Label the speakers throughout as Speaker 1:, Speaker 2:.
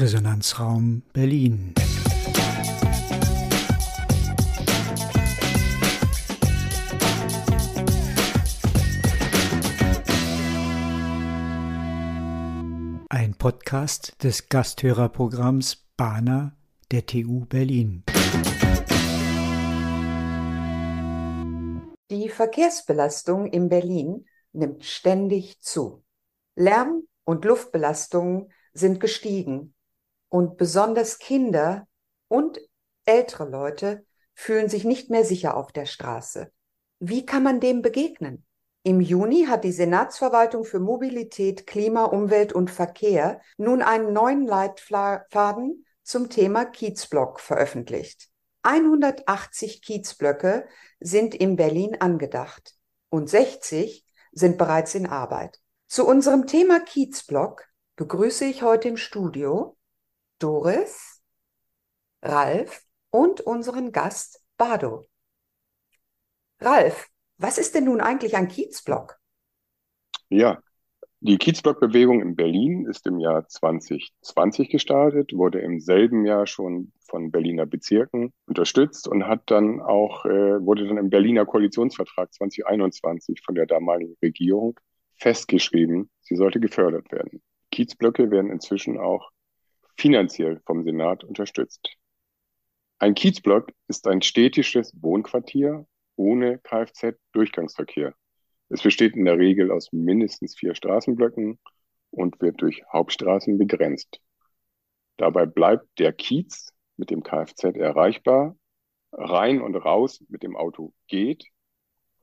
Speaker 1: Resonanzraum Berlin. Ein Podcast des Gasthörerprogramms Bana der TU Berlin.
Speaker 2: Die Verkehrsbelastung in Berlin nimmt ständig zu. Lärm und Luftbelastungen sind gestiegen und besonders Kinder und ältere Leute fühlen sich nicht mehr sicher auf der Straße. Wie kann man dem begegnen? Im Juni hat die Senatsverwaltung für Mobilität, Klima, Umwelt und Verkehr nun einen neuen Leitfaden zum Thema Kiezblock veröffentlicht. 180 Kiezblöcke sind in Berlin angedacht und 60 sind bereits in Arbeit. Zu unserem Thema Kiezblock begrüße ich heute im Studio Doris, Ralf und unseren Gast Bado. Ralf, was ist denn nun eigentlich ein Kiezblock?
Speaker 3: Ja, die Kiezblockbewegung in Berlin ist im Jahr 2020 gestartet, wurde im selben Jahr schon von Berliner Bezirken unterstützt und hat dann auch, äh, wurde dann im Berliner Koalitionsvertrag 2021 von der damaligen Regierung festgeschrieben, sie sollte gefördert werden. Kiezblöcke werden inzwischen auch finanziell vom Senat unterstützt. Ein Kiezblock ist ein städtisches Wohnquartier ohne Kfz-Durchgangsverkehr. Es besteht in der Regel aus mindestens vier Straßenblöcken und wird durch Hauptstraßen begrenzt. Dabei bleibt der Kiez mit dem Kfz erreichbar. Rein und raus mit dem Auto geht,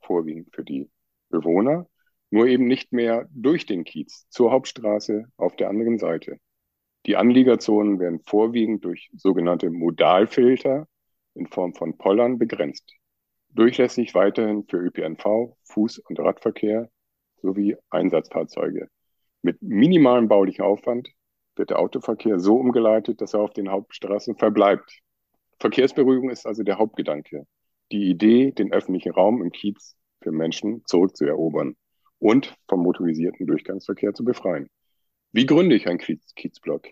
Speaker 3: vorwiegend für die Bewohner, nur eben nicht mehr durch den Kiez zur Hauptstraße auf der anderen Seite. Die Anliegerzonen werden vorwiegend durch sogenannte Modalfilter in Form von Pollern begrenzt durchlässig weiterhin für ÖPNV, Fuß- und Radverkehr sowie Einsatzfahrzeuge. Mit minimalem baulichen Aufwand wird der Autoverkehr so umgeleitet, dass er auf den Hauptstraßen verbleibt. Verkehrsberuhigung ist also der Hauptgedanke. Die Idee, den öffentlichen Raum im Kiez für Menschen zurückzuerobern und vom motorisierten Durchgangsverkehr zu befreien. Wie gründe ich ein Kiez Kiezblock?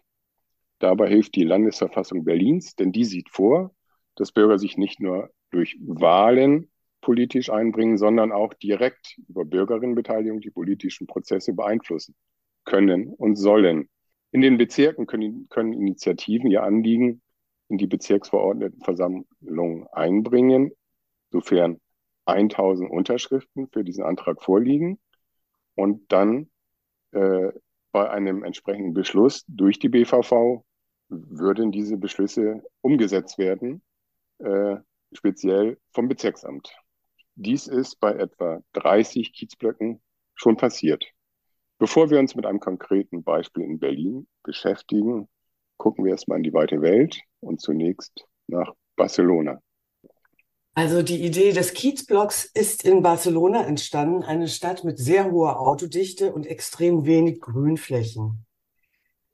Speaker 3: Dabei hilft die Landesverfassung Berlins, denn die sieht vor, dass Bürger sich nicht nur durch Wahlen politisch einbringen, sondern auch direkt über Bürgerinnenbeteiligung die politischen Prozesse beeinflussen können und sollen. In den Bezirken können, können Initiativen ihr Anliegen in die Bezirksverordnetenversammlung einbringen, sofern 1000 Unterschriften für diesen Antrag vorliegen und dann äh, bei einem entsprechenden Beschluss durch die BVV würden diese Beschlüsse umgesetzt werden. Äh, speziell vom Bezirksamt. Dies ist bei etwa 30 Kiezblöcken schon passiert. Bevor wir uns mit einem konkreten Beispiel in Berlin beschäftigen, gucken wir erstmal in die weite Welt und zunächst nach Barcelona.
Speaker 4: Also die Idee des Kiezblocks ist in Barcelona entstanden, eine Stadt mit sehr hoher Autodichte und extrem wenig Grünflächen.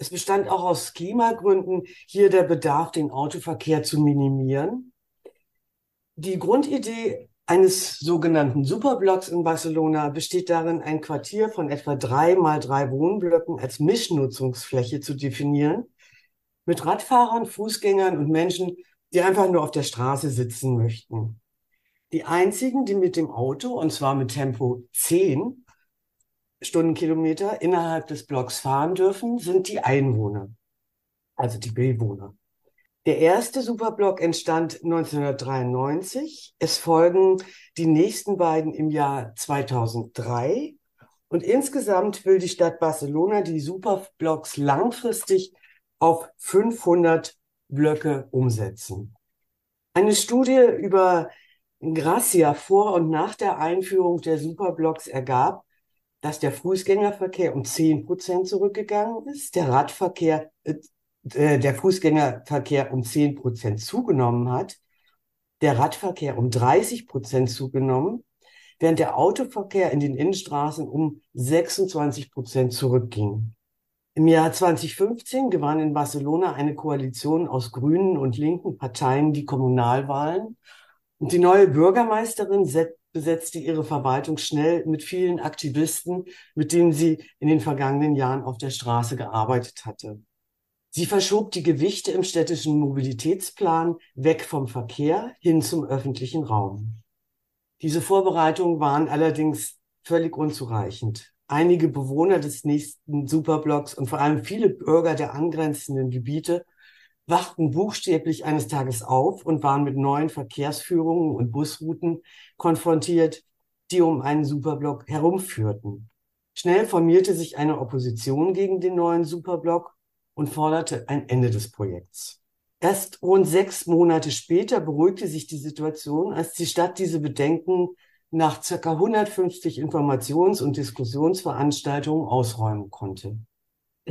Speaker 4: Es bestand auch aus Klimagründen hier der Bedarf, den Autoverkehr zu minimieren die Grundidee eines sogenannten Superblocks in Barcelona besteht darin, ein Quartier von etwa drei mal drei Wohnblöcken als Mischnutzungsfläche zu definieren, mit Radfahrern, Fußgängern und Menschen, die einfach nur auf der Straße sitzen möchten. Die einzigen, die mit dem Auto, und zwar mit Tempo 10 Stundenkilometer innerhalb des Blocks fahren dürfen, sind die Einwohner, also die Bewohner. Der erste Superblock entstand 1993. Es folgen die nächsten beiden im Jahr 2003. Und insgesamt will die Stadt Barcelona die Superblocks langfristig auf 500 Blöcke umsetzen. Eine Studie über Gracia vor und nach der Einführung der Superblocks ergab, dass der Fußgängerverkehr um 10 Prozent zurückgegangen ist, der Radverkehr äh, äh, der Fußgängerverkehr um 10 Prozent zugenommen hat, der Radverkehr um 30 Prozent zugenommen, während der Autoverkehr in den Innenstraßen um 26 Prozent zurückging. Im Jahr 2015 gewann in Barcelona eine Koalition aus grünen und linken Parteien die Kommunalwahlen und die neue Bürgermeisterin besetzte ihre Verwaltung schnell mit vielen Aktivisten, mit denen sie in den vergangenen Jahren auf der Straße gearbeitet hatte. Sie verschob die Gewichte im städtischen Mobilitätsplan weg vom Verkehr hin zum öffentlichen Raum. Diese Vorbereitungen waren allerdings völlig unzureichend. Einige Bewohner des nächsten Superblocks und vor allem viele Bürger der angrenzenden Gebiete wachten buchstäblich eines Tages auf und waren mit neuen Verkehrsführungen und Busrouten konfrontiert, die um einen Superblock herumführten. Schnell formierte sich eine Opposition gegen den neuen Superblock und forderte ein Ende des Projekts. Erst rund sechs Monate später beruhigte sich die Situation, als die Stadt diese Bedenken nach circa 150 Informations- und Diskussionsveranstaltungen ausräumen konnte.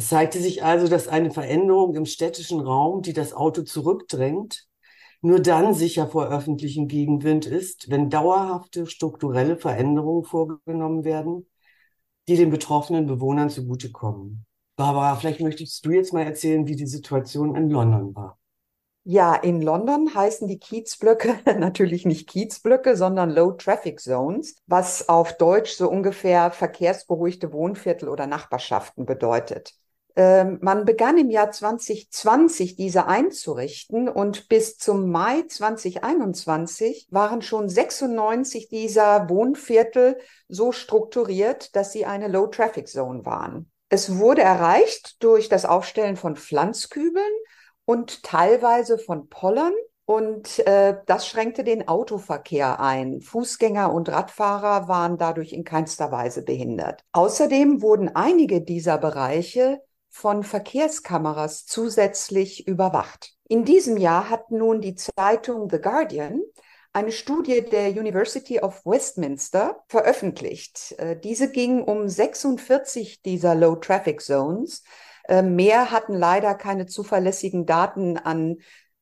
Speaker 4: Es zeigte sich also, dass eine Veränderung im städtischen Raum, die das Auto zurückdrängt, nur dann sicher vor öffentlichem Gegenwind ist, wenn dauerhafte strukturelle Veränderungen vorgenommen werden, die den betroffenen Bewohnern zugutekommen. Barbara, vielleicht möchtest du jetzt mal erzählen, wie die Situation in London war.
Speaker 2: Ja, in London heißen die Kiezblöcke natürlich nicht Kiezblöcke, sondern Low Traffic Zones, was auf Deutsch so ungefähr verkehrsberuhigte Wohnviertel oder Nachbarschaften bedeutet. Ähm, man begann im Jahr 2020 diese einzurichten und bis zum Mai 2021 waren schon 96 dieser Wohnviertel so strukturiert, dass sie eine Low Traffic Zone waren. Es wurde erreicht durch das Aufstellen von Pflanzkübeln und teilweise von Pollern. Und äh, das schränkte den Autoverkehr ein. Fußgänger und Radfahrer waren dadurch in keinster Weise behindert. Außerdem wurden einige dieser Bereiche von Verkehrskameras zusätzlich überwacht. In diesem Jahr hat nun die Zeitung The Guardian eine Studie der University of Westminster veröffentlicht. Äh, diese ging um 46 dieser Low Traffic Zones äh, mehr hatten leider keine zuverlässigen Daten an,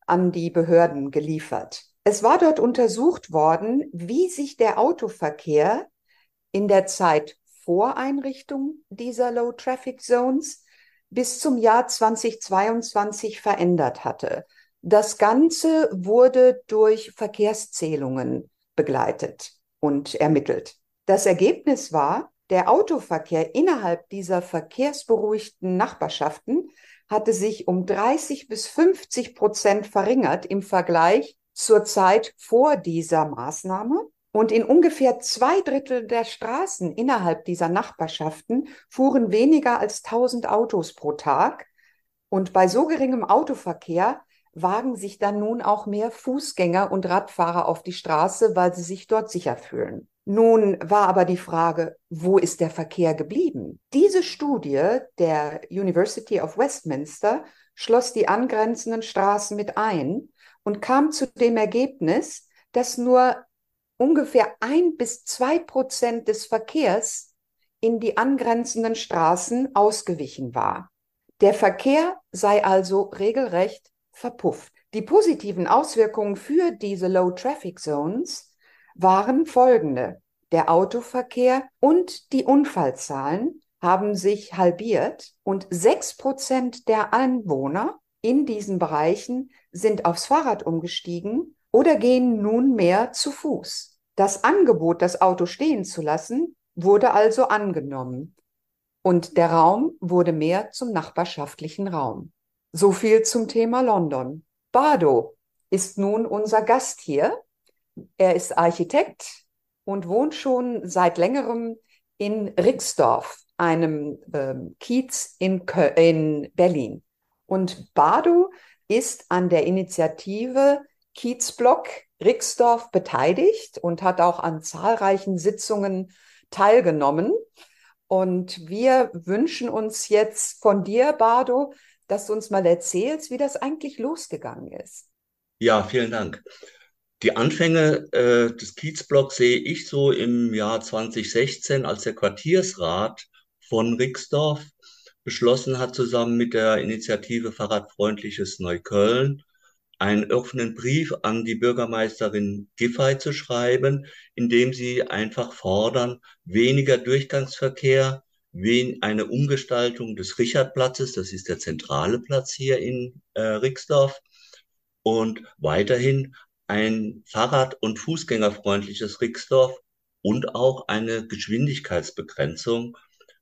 Speaker 2: an die Behörden geliefert. Es war dort untersucht worden, wie sich der Autoverkehr in der Zeit vor Einrichtung dieser Low Traffic Zones bis zum Jahr 2022 verändert hatte. Das Ganze wurde durch Verkehrszählungen begleitet und ermittelt. Das Ergebnis war, der Autoverkehr innerhalb dieser verkehrsberuhigten Nachbarschaften hatte sich um 30 bis 50 Prozent verringert im Vergleich zur Zeit vor dieser Maßnahme. Und in ungefähr zwei Drittel der Straßen innerhalb dieser Nachbarschaften fuhren weniger als 1000 Autos pro Tag. Und bei so geringem Autoverkehr wagen sich dann nun auch mehr Fußgänger und Radfahrer auf die Straße, weil sie sich dort sicher fühlen. Nun war aber die Frage, wo ist der Verkehr geblieben? Diese Studie der University of Westminster schloss die angrenzenden Straßen mit ein und kam zu dem Ergebnis, dass nur ungefähr ein bis zwei Prozent des Verkehrs in die angrenzenden Straßen ausgewichen war. Der Verkehr sei also regelrecht verpufft. Die positiven Auswirkungen für diese Low Traffic Zones waren folgende. Der Autoverkehr und die Unfallzahlen haben sich halbiert und sechs Prozent der Einwohner in diesen Bereichen sind aufs Fahrrad umgestiegen oder gehen nunmehr zu Fuß. Das Angebot, das Auto stehen zu lassen, wurde also angenommen und der Raum wurde mehr zum nachbarschaftlichen Raum. So viel zum Thema London. Bardo ist nun unser Gast hier er ist Architekt und wohnt schon seit längerem in Rixdorf, einem ähm, Kiez in, in Berlin. Und Bardo ist an der Initiative Kiezblock Rixdorf beteiligt und hat auch an zahlreichen Sitzungen teilgenommen. Und wir wünschen uns jetzt von dir, Bardo, dass du uns mal erzählst, wie das eigentlich losgegangen ist.
Speaker 5: Ja, vielen Dank. Die Anfänge äh, des Kiezblocks sehe ich so im Jahr 2016, als der Quartiersrat von Rixdorf beschlossen hat, zusammen mit der Initiative Fahrradfreundliches Neukölln einen offenen Brief an die Bürgermeisterin Giffey zu schreiben, in dem sie einfach fordern, weniger Durchgangsverkehr, eine Umgestaltung des Richardplatzes, das ist der zentrale Platz hier in äh, Rixdorf, und weiterhin ein Fahrrad- und Fußgängerfreundliches Rixdorf und auch eine Geschwindigkeitsbegrenzung,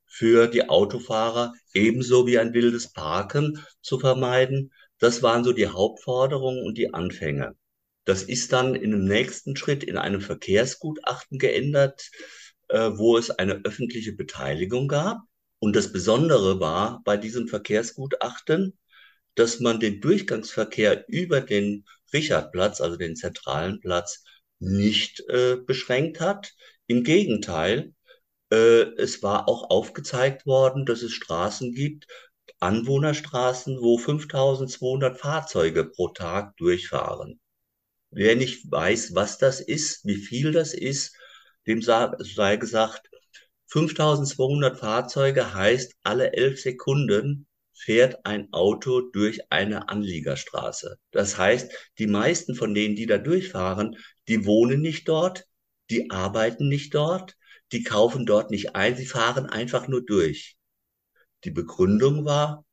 Speaker 5: für die Autofahrer ebenso wie ein wildes Parken zu vermeiden. Das waren so die Hauptforderungen und die Anfänge. Das ist dann in dem nächsten Schritt in einem Verkehrsgutachten geändert, äh, wo es eine öffentliche Beteiligung gab. Und das Besondere war bei diesem Verkehrsgutachten, dass man den Durchgangsverkehr über den Richardplatz, also den zentralen Platz, nicht äh, beschränkt hat. Im Gegenteil, äh, es war auch aufgezeigt worden, dass es Straßen gibt, Anwohnerstraßen, wo 5200 Fahrzeuge pro Tag durchfahren. Wer nicht weiß, was das ist, wie viel das ist, dem sei gesagt, 5200 Fahrzeuge heißt, alle elf Sekunden fährt ein Auto durch eine Anliegerstraße. Das heißt, die meisten von denen, die da durchfahren, die wohnen nicht dort, die arbeiten nicht dort, die kaufen dort nicht ein, sie fahren einfach nur durch. Die Begründung war,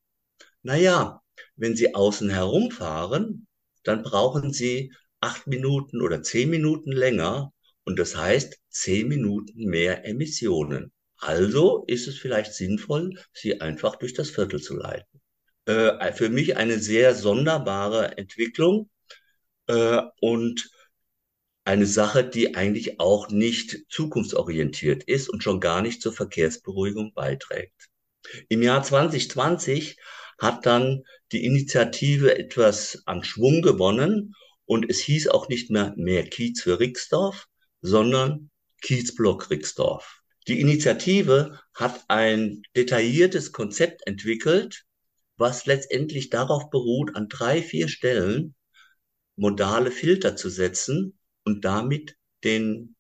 Speaker 5: na ja, wenn sie außen herumfahren, dann brauchen sie acht Minuten oder zehn Minuten länger und das heißt zehn Minuten mehr Emissionen. Also ist es vielleicht sinnvoll, sie einfach durch das Viertel zu leiten. Äh, für mich eine sehr sonderbare Entwicklung äh, und eine Sache, die eigentlich auch nicht zukunftsorientiert ist und schon gar nicht zur Verkehrsberuhigung beiträgt. Im Jahr 2020 hat dann die Initiative etwas an Schwung gewonnen und es hieß auch nicht mehr mehr Kiez für Rixdorf, sondern Kiezblock Rixdorf. Die Initiative hat ein detailliertes Konzept entwickelt, was letztendlich darauf beruht, an drei, vier Stellen modale Filter zu setzen und damit den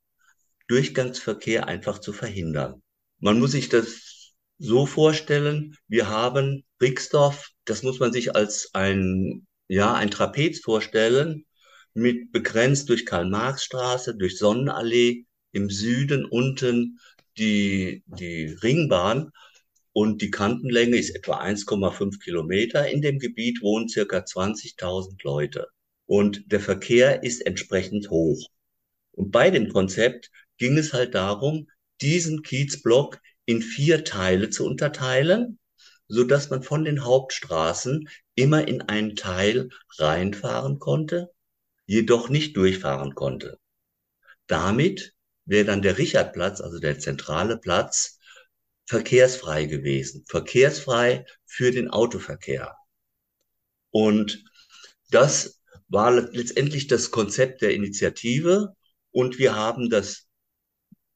Speaker 5: Durchgangsverkehr einfach zu verhindern. Man muss sich das so vorstellen, wir haben Rixdorf, das muss man sich als ein, ja, ein Trapez vorstellen, mit begrenzt durch Karl-Marx-Straße, durch Sonnenallee, im Süden unten die, die Ringbahn und die Kantenlänge ist etwa 1,5 Kilometer. In dem Gebiet wohnen circa 20.000 Leute und der Verkehr ist entsprechend hoch. Und bei dem Konzept ging es halt darum, diesen Kiezblock in vier Teile zu unterteilen, so dass man von den Hauptstraßen immer in einen Teil reinfahren konnte, jedoch nicht durchfahren konnte. Damit wäre dann der Richardplatz, also der zentrale Platz, verkehrsfrei gewesen. Verkehrsfrei für den Autoverkehr. Und das war letztendlich das Konzept der Initiative und wir haben das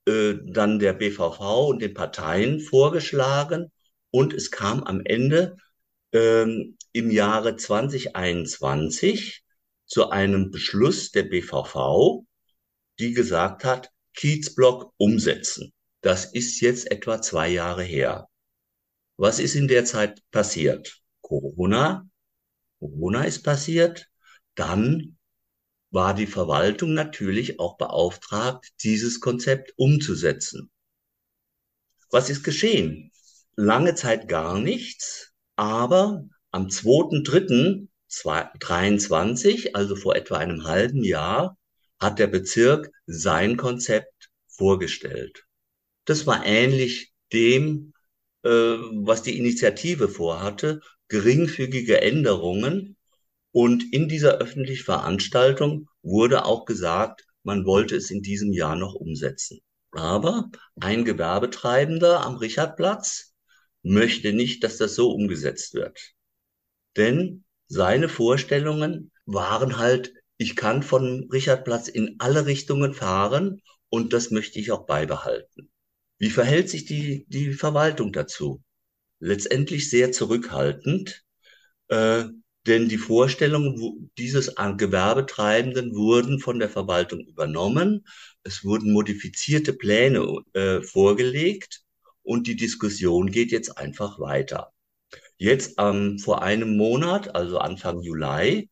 Speaker 5: äh, dann der BVV und den Parteien vorgeschlagen und es kam am Ende ähm, im Jahre 2021 zu einem Beschluss der BVV, die gesagt hat, Kiezblock umsetzen. Das ist jetzt etwa zwei Jahre her. Was ist in der Zeit passiert? Corona. Corona ist passiert. Dann war die Verwaltung natürlich auch beauftragt, dieses Konzept umzusetzen. Was ist geschehen? Lange Zeit gar nichts, aber am 2.3.23, also vor etwa einem halben Jahr, hat der Bezirk sein Konzept vorgestellt. Das war ähnlich dem, äh, was die Initiative vorhatte, geringfügige Änderungen. Und in dieser öffentlichen Veranstaltung wurde auch gesagt, man wollte es in diesem Jahr noch umsetzen. Aber ein Gewerbetreibender am Richardplatz möchte nicht, dass das so umgesetzt wird. Denn seine Vorstellungen waren halt ich kann von Richardplatz in alle Richtungen fahren und das möchte ich auch beibehalten. Wie verhält sich die, die Verwaltung dazu? Letztendlich sehr zurückhaltend, äh, denn die Vorstellungen dieses Gewerbetreibenden wurden von der Verwaltung übernommen. Es wurden modifizierte Pläne äh, vorgelegt und die Diskussion geht jetzt einfach weiter. Jetzt ähm, vor einem Monat, also Anfang Juli,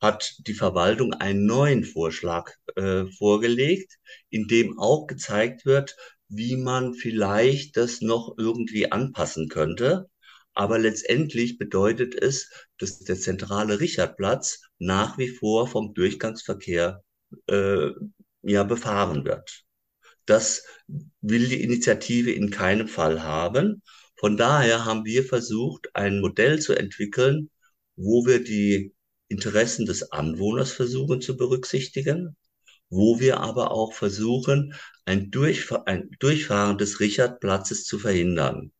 Speaker 5: hat die Verwaltung einen neuen Vorschlag äh, vorgelegt, in dem auch gezeigt wird, wie man vielleicht das noch irgendwie anpassen könnte. Aber letztendlich bedeutet es, dass der zentrale Richardplatz nach wie vor vom Durchgangsverkehr äh, ja befahren wird. Das will die Initiative in keinem Fall haben. Von daher haben wir versucht, ein Modell zu entwickeln, wo wir die Interessen des Anwohners versuchen zu berücksichtigen, wo wir aber auch versuchen, ein, Durchf ein Durchfahren des Richardplatzes zu verhindern.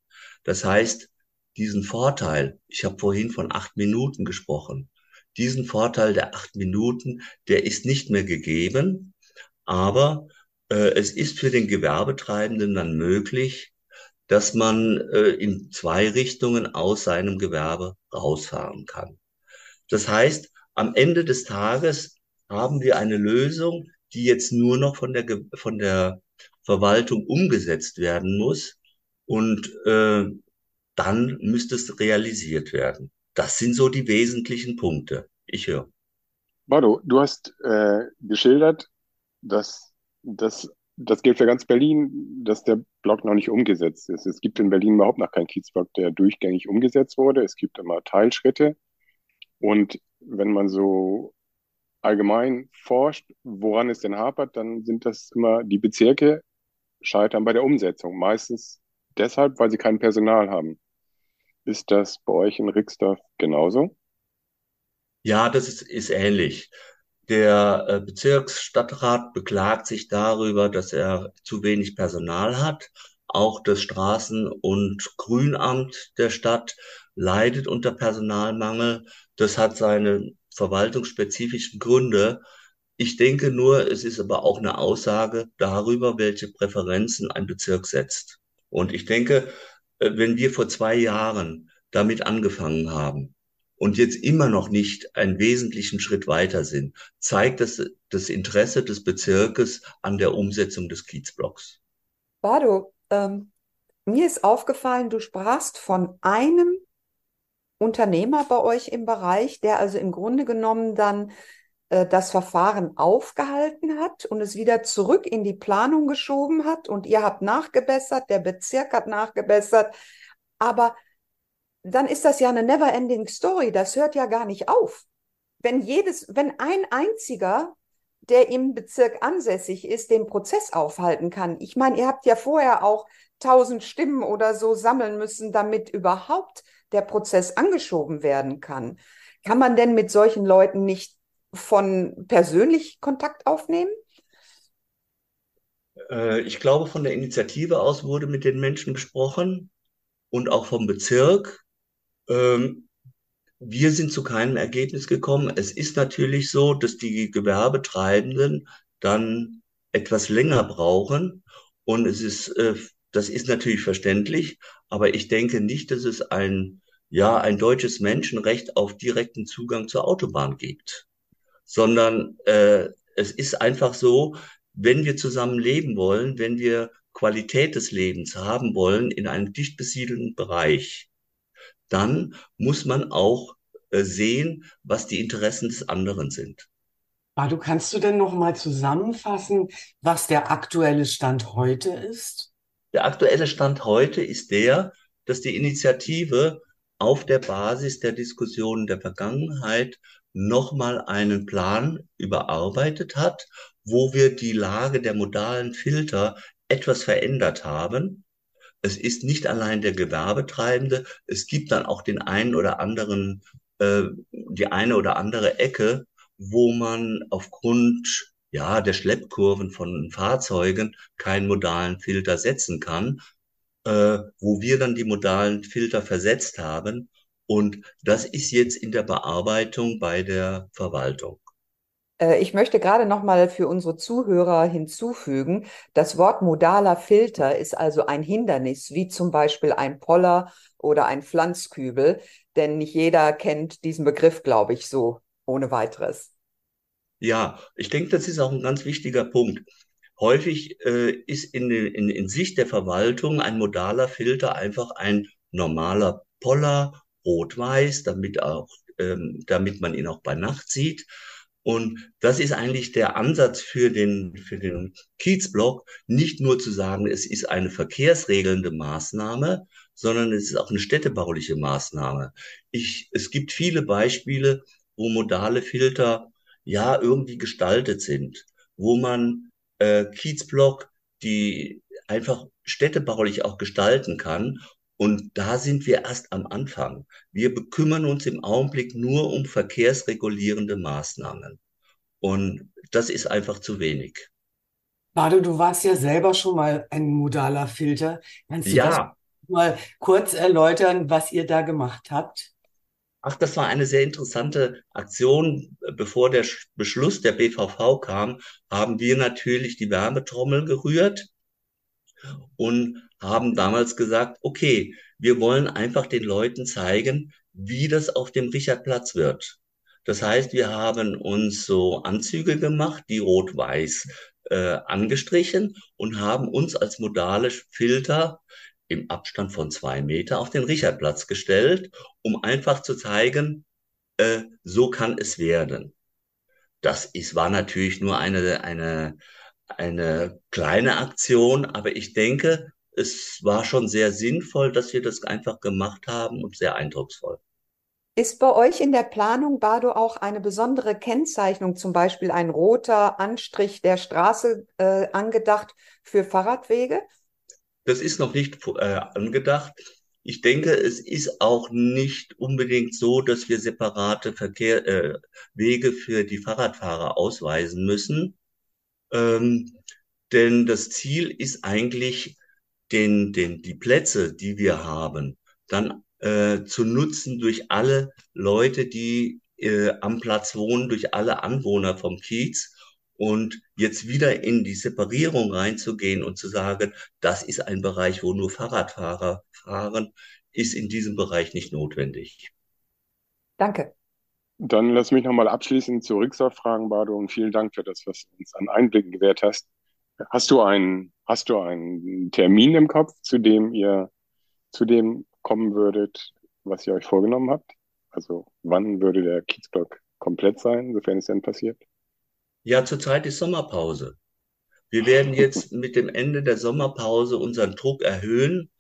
Speaker 5: Das heißt, diesen Vorteil, ich habe vorhin von acht Minuten gesprochen, diesen Vorteil der acht Minuten, der ist nicht mehr gegeben, aber äh, es ist für den Gewerbetreibenden dann möglich, dass man äh, in zwei Richtungen aus seinem Gewerbe rausfahren kann. Das heißt, am Ende des Tages haben wir eine Lösung, die jetzt nur noch von der, von der Verwaltung umgesetzt werden muss und äh, dann müsste es realisiert werden. Das sind so die wesentlichen Punkte. Ich höre.
Speaker 3: Bardo, du hast äh, geschildert, dass das das gilt für ganz Berlin, dass der Block noch nicht umgesetzt ist. Es gibt in Berlin überhaupt noch keinen Kiezblock, der durchgängig umgesetzt wurde. Es gibt immer Teilschritte. Und wenn man so allgemein forscht, woran es denn hapert, dann sind das immer die Bezirke scheitern bei der Umsetzung. Meistens deshalb, weil sie kein Personal haben. Ist das bei euch in Rixdorf genauso?
Speaker 5: Ja, das ist, ist ähnlich. Der äh, Bezirksstadtrat beklagt sich darüber, dass er zu wenig Personal hat. Auch das Straßen- und Grünamt der Stadt leidet unter Personalmangel. Das hat seine verwaltungsspezifischen Gründe. Ich denke nur, es ist aber auch eine Aussage darüber, welche Präferenzen ein Bezirk setzt. Und ich denke, wenn wir vor zwei Jahren damit angefangen haben, und jetzt immer noch nicht einen wesentlichen Schritt weiter sind, zeigt das das Interesse des Bezirkes an der Umsetzung des Kiezblocks.
Speaker 2: Bardo, ähm, mir ist aufgefallen, du sprachst von einem Unternehmer bei euch im Bereich, der also im Grunde genommen dann äh, das Verfahren aufgehalten hat und es wieder zurück in die Planung geschoben hat und ihr habt nachgebessert, der Bezirk hat nachgebessert. Aber dann ist das ja eine never-ending Story. Das hört ja gar nicht auf. Wenn jedes, wenn ein einziger, der im Bezirk ansässig ist, den Prozess aufhalten kann. Ich meine, ihr habt ja vorher auch tausend Stimmen oder so sammeln müssen, damit überhaupt der Prozess angeschoben werden kann. Kann man denn mit solchen Leuten nicht von persönlich Kontakt aufnehmen?
Speaker 5: Äh, ich glaube, von der Initiative aus wurde mit den Menschen gesprochen und auch vom Bezirk. Ähm, wir sind zu keinem Ergebnis gekommen. Es ist natürlich so, dass die Gewerbetreibenden dann etwas länger brauchen. Und es ist, äh, das ist natürlich verständlich, aber ich denke nicht, dass es ein, ja, ein deutsches Menschenrecht auf direkten Zugang zur Autobahn gibt, sondern äh, es ist einfach so, wenn wir zusammen leben wollen, wenn wir Qualität des Lebens haben wollen in einem dicht besiedelten Bereich, dann muss man auch äh, sehen, was die Interessen des anderen sind.
Speaker 4: Du kannst du denn noch mal zusammenfassen, was der aktuelle Stand heute ist?
Speaker 5: Der aktuelle Stand heute ist der, dass die Initiative auf der Basis der Diskussionen der Vergangenheit nochmal einen Plan überarbeitet hat, wo wir die Lage der modalen Filter etwas verändert haben es ist nicht allein der Gewerbetreibende, es gibt dann auch den einen oder anderen, äh, die eine oder andere Ecke, wo man aufgrund ja, der Schleppkurven von Fahrzeugen keinen modalen Filter setzen kann, äh, wo wir dann die modalen Filter versetzt haben. Und das ist jetzt in der Bearbeitung bei der Verwaltung.
Speaker 2: Äh, ich möchte gerade noch mal für unsere Zuhörer hinzufügen, das Wort modaler Filter ist also ein Hindernis, wie zum Beispiel ein Poller oder ein Pflanzkübel, denn nicht jeder kennt diesen Begriff, glaube ich, so ohne weiteres.
Speaker 5: Ja, ich denke, das ist auch ein ganz wichtiger Punkt. Häufig äh, ist in, in, in Sicht der Verwaltung ein modaler Filter einfach ein normaler Poller, rot-weiß, damit auch, ähm, damit man ihn auch bei Nacht sieht. Und das ist eigentlich der Ansatz für den, für den Kiezblock, nicht nur zu sagen, es ist eine verkehrsregelnde Maßnahme, sondern es ist auch eine städtebauliche Maßnahme. Ich, es gibt viele Beispiele, wo modale Filter ja irgendwie gestaltet sind, wo man äh, Kiezblock die einfach städtebaulich auch gestalten kann. Und da sind wir erst am Anfang. Wir bekümmern uns im Augenblick nur um verkehrsregulierende Maßnahmen. Und das ist einfach zu wenig.
Speaker 4: Bado, du warst ja selber schon mal ein modaler Filter. Kannst du das
Speaker 5: Ja,
Speaker 4: mal kurz erläutern, was ihr da gemacht habt?
Speaker 5: ach, das war eine sehr interessante Aktion. Bevor der Sch- Beschluss der BVV kam, haben wir natürlich die Wärmetrommel gerührt und haben damals gesagt, okay, wir wollen einfach den Leuten zeigen, wie das auf dem Richardplatz wird. Das heißt, wir haben uns so Anzüge gemacht, die rot-weiß äh, angestrichen und haben uns als modale Filter im Abstand von zwei Meter auf den Richardplatz gestellt, um einfach zu zeigen, äh, so kann es werden. Das ist, war natürlich nur eine, eine, eine kleine Aktion, aber ich denke, es war schon sehr sinnvoll, dass wir das einfach gemacht haben und sehr eindrucksvoll.
Speaker 2: Ist bei euch in der Planung, Bardo, auch eine besondere Kennzeichnung, zum Beispiel ein roter Anstrich der Straße, äh, angedacht für Fahrradwege?
Speaker 5: Das ist noch nicht äh, angedacht. Ich denke, es ist auch nicht unbedingt so, dass wir separate Verkehr, äh, Wege für die Fahrradfahrer ausweisen müssen. Ähm, denn das Ziel ist eigentlich, den, den, die Plätze, die wir haben, dann äh, zu nutzen durch alle Leute, die äh, am Platz wohnen, durch alle Anwohner vom Kiez. Und jetzt wieder in die Separierung reinzugehen und zu sagen, das ist ein Bereich, wo nur Fahrradfahrer fahren, ist in diesem Bereich nicht notwendig.
Speaker 2: Danke.
Speaker 3: Dann lass mich nochmal abschließend zu Rixdorf fragen, Bardo, und vielen Dank für das, was du uns an Einblicken gewährt hast. Hast du einen, hast du einen Termin im Kopf, zu dem ihr zu dem kommen würdet, was ihr euch vorgenommen habt? Also wann würde der Kiezblock komplett sein, sofern es denn passiert?
Speaker 5: Ja, zurzeit ist Sommerpause. Wir werden jetzt mit dem Ende der Sommerpause unseren Druck erhöhen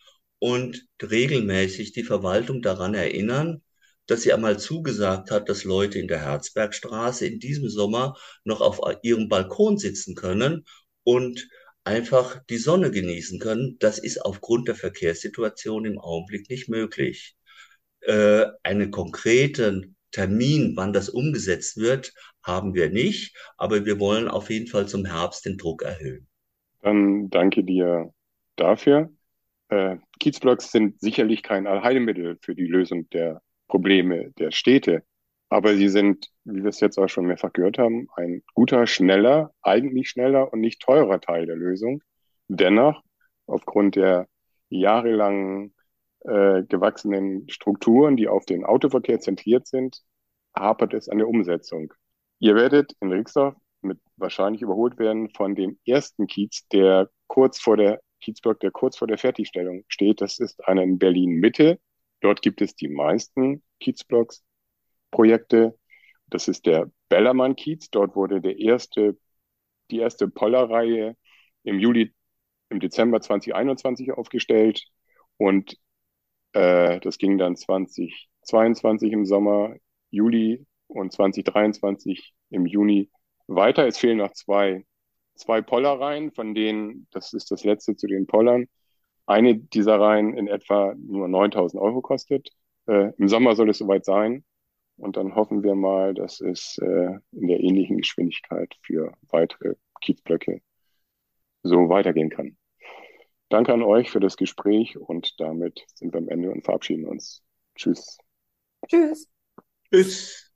Speaker 5: und regelmäßig die Verwaltung daran erinnern, dass sie einmal zugesagt hat, dass Leute in der Herzbergstraße in diesem Sommer noch auf ihrem Balkon sitzen können und einfach die Sonne genießen können. Das ist aufgrund der Verkehrssituation im Augenblick nicht möglich. Äh, einen konkreten Termin, wann das umgesetzt wird, haben wir nicht, aber wir wollen auf jeden Fall zum Herbst den Druck erhöhen.
Speaker 3: Dann danke dir dafür. Äh, Kiezblocks sind sicherlich kein Allheilmittel für die Lösung der Probleme der Städte, aber sie sind, wie wir es jetzt auch schon mehrfach gehört haben, ein guter, schneller, eigentlich schneller und nicht teurer Teil der Lösung. Dennoch, aufgrund der jahrelangen äh, gewachsenen Strukturen, die auf den Autoverkehr zentriert sind, hapert es an der Umsetzung. Ihr werdet in Rixdorf mit wahrscheinlich überholt werden von dem ersten Kiez, der kurz vor der Kiezblock, der kurz vor der Fertigstellung steht. Das ist einer in Berlin Mitte. Dort gibt es die meisten Kiezblocks Projekte. Das ist der Bellermann-Kiez. Dort wurde der erste, die erste Pollerreihe im Juli, im Dezember 2021 aufgestellt und äh, das ging dann 2022 im Sommer, Juli und 2023 im Juni weiter. Es fehlen noch zwei, zwei Pollerreihen, von denen, das ist das letzte zu den Pollern, eine dieser Reihen in etwa nur 9000 Euro kostet. Äh, Im Sommer soll es soweit sein. Und dann hoffen wir mal, dass es äh, in der ähnlichen Geschwindigkeit für weitere Kiezblöcke so weitergehen kann. Danke an euch für das Gespräch und damit sind wir am Ende und verabschieden uns. Tschüss.
Speaker 2: Tschüss.
Speaker 5: Tschüss.